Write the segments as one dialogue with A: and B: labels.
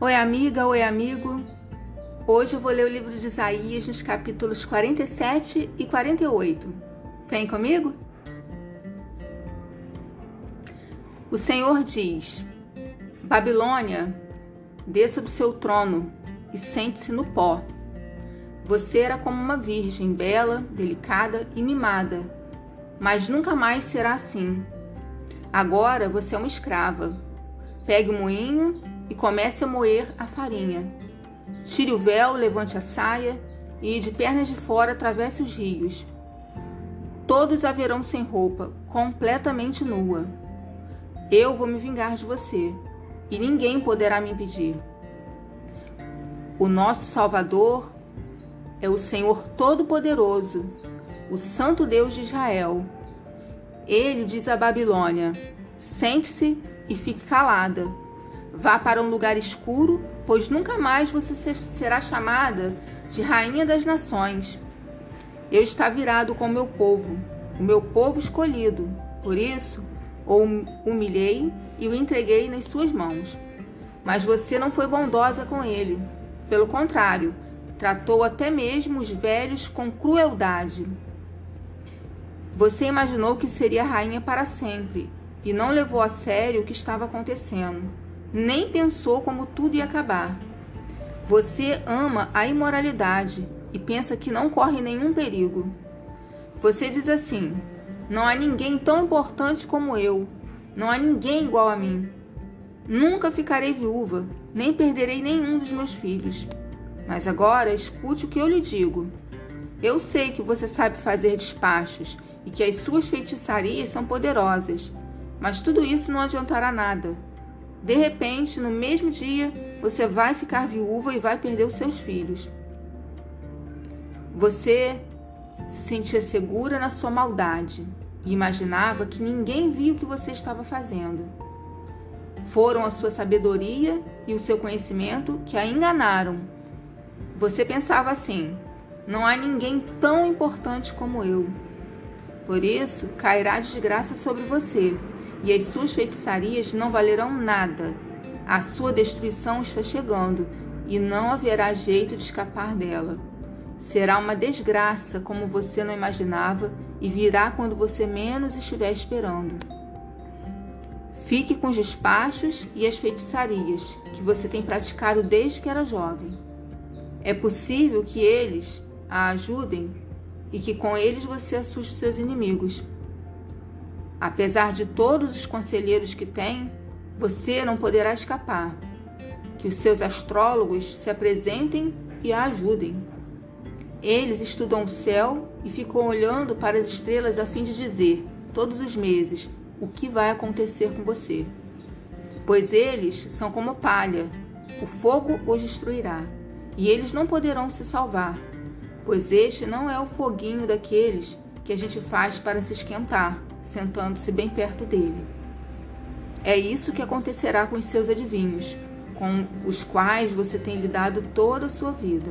A: Oi, amiga, oi, amigo. Hoje eu vou ler o livro de Isaías nos capítulos 47 e 48. Vem comigo? O Senhor diz: Babilônia, desça do seu trono e sente-se no pó. Você era como uma virgem, bela, delicada e mimada, mas nunca mais será assim. Agora você é uma escrava. Pegue o moinho e comece a moer a farinha. Tire o véu, levante a saia e, de pernas de fora, atravesse os rios. Todos a verão sem roupa, completamente nua. Eu vou me vingar de você e ninguém poderá me impedir. O nosso Salvador é o Senhor Todo-Poderoso, o Santo Deus de Israel. Ele diz à Babilônia: sente-se e fique calada. Vá para um lugar escuro, pois nunca mais você será chamada de Rainha das Nações. Eu está virado com o meu povo, o meu povo escolhido. Por isso, o humilhei e o entreguei nas suas mãos. Mas você não foi bondosa com ele pelo contrário, tratou até mesmo os velhos com crueldade. Você imaginou que seria rainha para sempre e não levou a sério o que estava acontecendo. Nem pensou como tudo ia acabar. Você ama a imoralidade e pensa que não corre nenhum perigo. Você diz assim: não há ninguém tão importante como eu, não há ninguém igual a mim. Nunca ficarei viúva, nem perderei nenhum dos meus filhos. Mas agora escute o que eu lhe digo. Eu sei que você sabe fazer despachos e que as suas feitiçarias são poderosas, mas tudo isso não adiantará nada. De repente, no mesmo dia, você vai ficar viúva e vai perder os seus filhos. Você se sentia segura na sua maldade e imaginava que ninguém via o que você estava fazendo. Foram a sua sabedoria e o seu conhecimento que a enganaram. Você pensava assim: não há ninguém tão importante como eu. Por isso, cairá desgraça sobre você, e as suas feitiçarias não valerão nada. A sua destruição está chegando, e não haverá jeito de escapar dela. Será uma desgraça como você não imaginava e virá quando você menos estiver esperando. Fique com os despachos e as feitiçarias que você tem praticado desde que era jovem. É possível que eles a ajudem e que com eles você assuste seus inimigos. Apesar de todos os conselheiros que tem, você não poderá escapar. Que os seus astrólogos se apresentem e a ajudem. Eles estudam o céu e ficam olhando para as estrelas a fim de dizer, todos os meses, o que vai acontecer com você. Pois eles são como palha, o fogo os destruirá, e eles não poderão se salvar, pois este não é o foguinho daqueles que a gente faz para se esquentar, sentando-se bem perto dele. É isso que acontecerá com os seus adivinhos, com os quais você tem lidado toda a sua vida.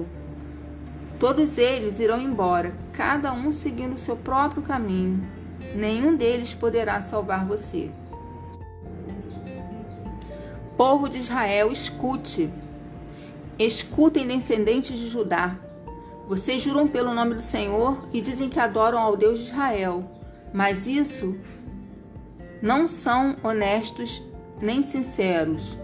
A: Todos eles irão embora, cada um seguindo seu próprio caminho, nenhum deles poderá salvar você. Povo de Israel, escute. Escutem, descendentes de Judá. Vocês juram pelo nome do Senhor e dizem que adoram ao Deus de Israel, mas isso não são honestos nem sinceros.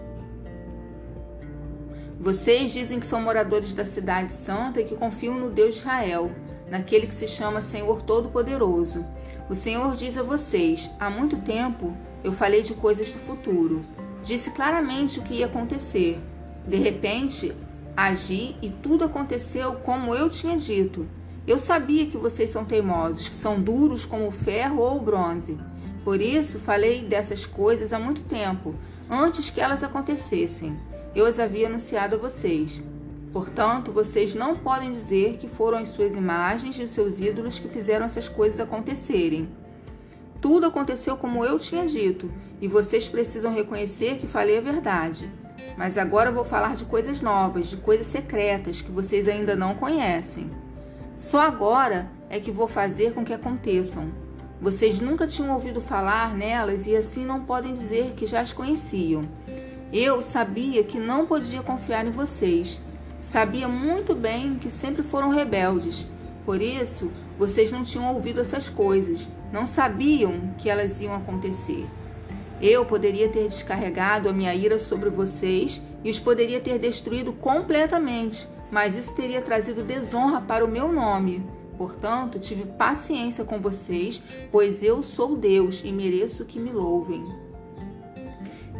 A: Vocês dizem que são moradores da cidade santa e que confiam no Deus de Israel, naquele que se chama Senhor Todo-Poderoso. O Senhor diz a vocês: há muito tempo eu falei de coisas do futuro. Disse claramente o que ia acontecer. De repente, agi e tudo aconteceu como eu tinha dito. Eu sabia que vocês são teimosos, que são duros como o ferro ou o bronze. Por isso, falei dessas coisas há muito tempo, antes que elas acontecessem. Eu as havia anunciado a vocês. Portanto, vocês não podem dizer que foram as suas imagens e os seus ídolos que fizeram essas coisas acontecerem. Tudo aconteceu como eu tinha dito, e vocês precisam reconhecer que falei a verdade. Mas agora vou falar de coisas novas, de coisas secretas que vocês ainda não conhecem. Só agora é que vou fazer com que aconteçam. Vocês nunca tinham ouvido falar nelas e assim não podem dizer que já as conheciam. Eu sabia que não podia confiar em vocês. Sabia muito bem que sempre foram rebeldes. Por isso, vocês não tinham ouvido essas coisas, não sabiam que elas iam acontecer. Eu poderia ter descarregado a minha ira sobre vocês e os poderia ter destruído completamente, mas isso teria trazido desonra para o meu nome. Portanto, tive paciência com vocês, pois eu sou Deus e mereço que me louvem.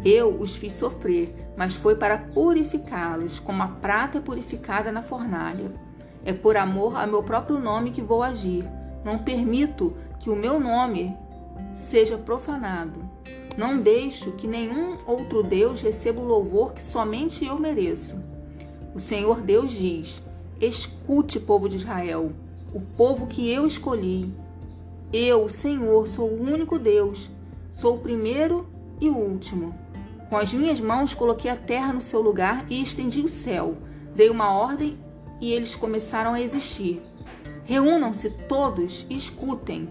A: Eu os fiz sofrer, mas foi para purificá-los, como a prata é purificada na fornalha. É por amor a meu próprio nome que vou agir. Não permito que o meu nome seja profanado. Não deixo que nenhum outro Deus receba o louvor que somente eu mereço. O Senhor Deus diz: Escute, povo de Israel, o povo que eu escolhi. Eu, o Senhor, sou o único Deus, sou o primeiro e o último. Com as minhas mãos coloquei a terra no seu lugar e estendi o céu. Dei uma ordem e eles começaram a existir. Reúnam-se todos e escutem.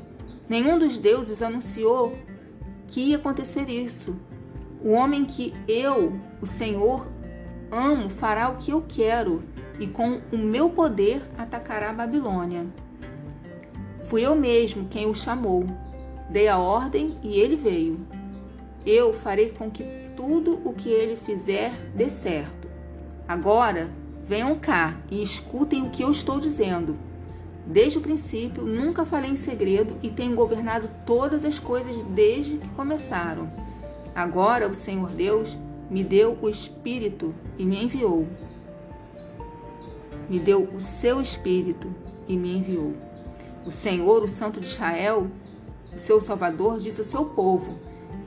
A: Nenhum dos deuses anunciou que ia acontecer isso. O homem que eu, o Senhor, amo, fará o que eu quero e com o meu poder atacará a Babilônia. Fui eu mesmo quem o chamou. Dei a ordem e ele veio. Eu farei com que tudo o que ele fizer dê certo. Agora, venham cá e escutem o que eu estou dizendo. Desde o princípio, nunca falei em segredo e tenho governado todas as coisas desde que começaram. Agora o Senhor Deus me deu o Espírito e me enviou. Me deu o seu Espírito e me enviou. O Senhor, o Santo de Israel, o seu Salvador, disse ao seu povo: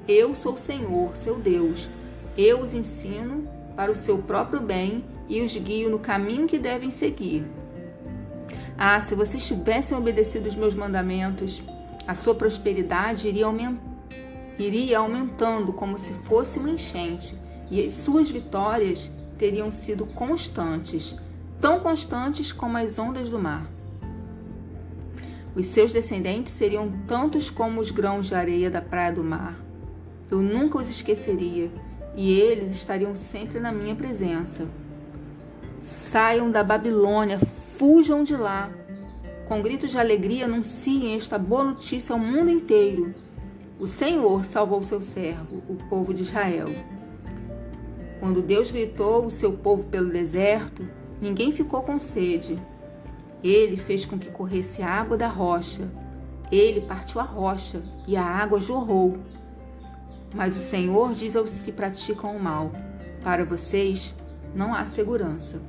A: Eu sou o Senhor, seu Deus. Eu os ensino para o seu próprio bem e os guio no caminho que devem seguir. Ah, se vocês tivessem obedecido os meus mandamentos, a sua prosperidade iria, aument... iria aumentando como se fosse uma enchente, e as suas vitórias teriam sido constantes, tão constantes como as ondas do mar. Os seus descendentes seriam tantos como os grãos de areia da praia do mar. Eu nunca os esqueceria, e eles estariam sempre na minha presença. Saiam da Babilônia, Fujam de lá. Com gritos de alegria, anunciem esta boa notícia ao mundo inteiro. O Senhor salvou seu servo, o povo de Israel. Quando Deus gritou o seu povo pelo deserto, ninguém ficou com sede. Ele fez com que corresse a água da rocha. Ele partiu a rocha e a água jorrou. Mas o Senhor diz aos que praticam o mal: Para vocês não há segurança.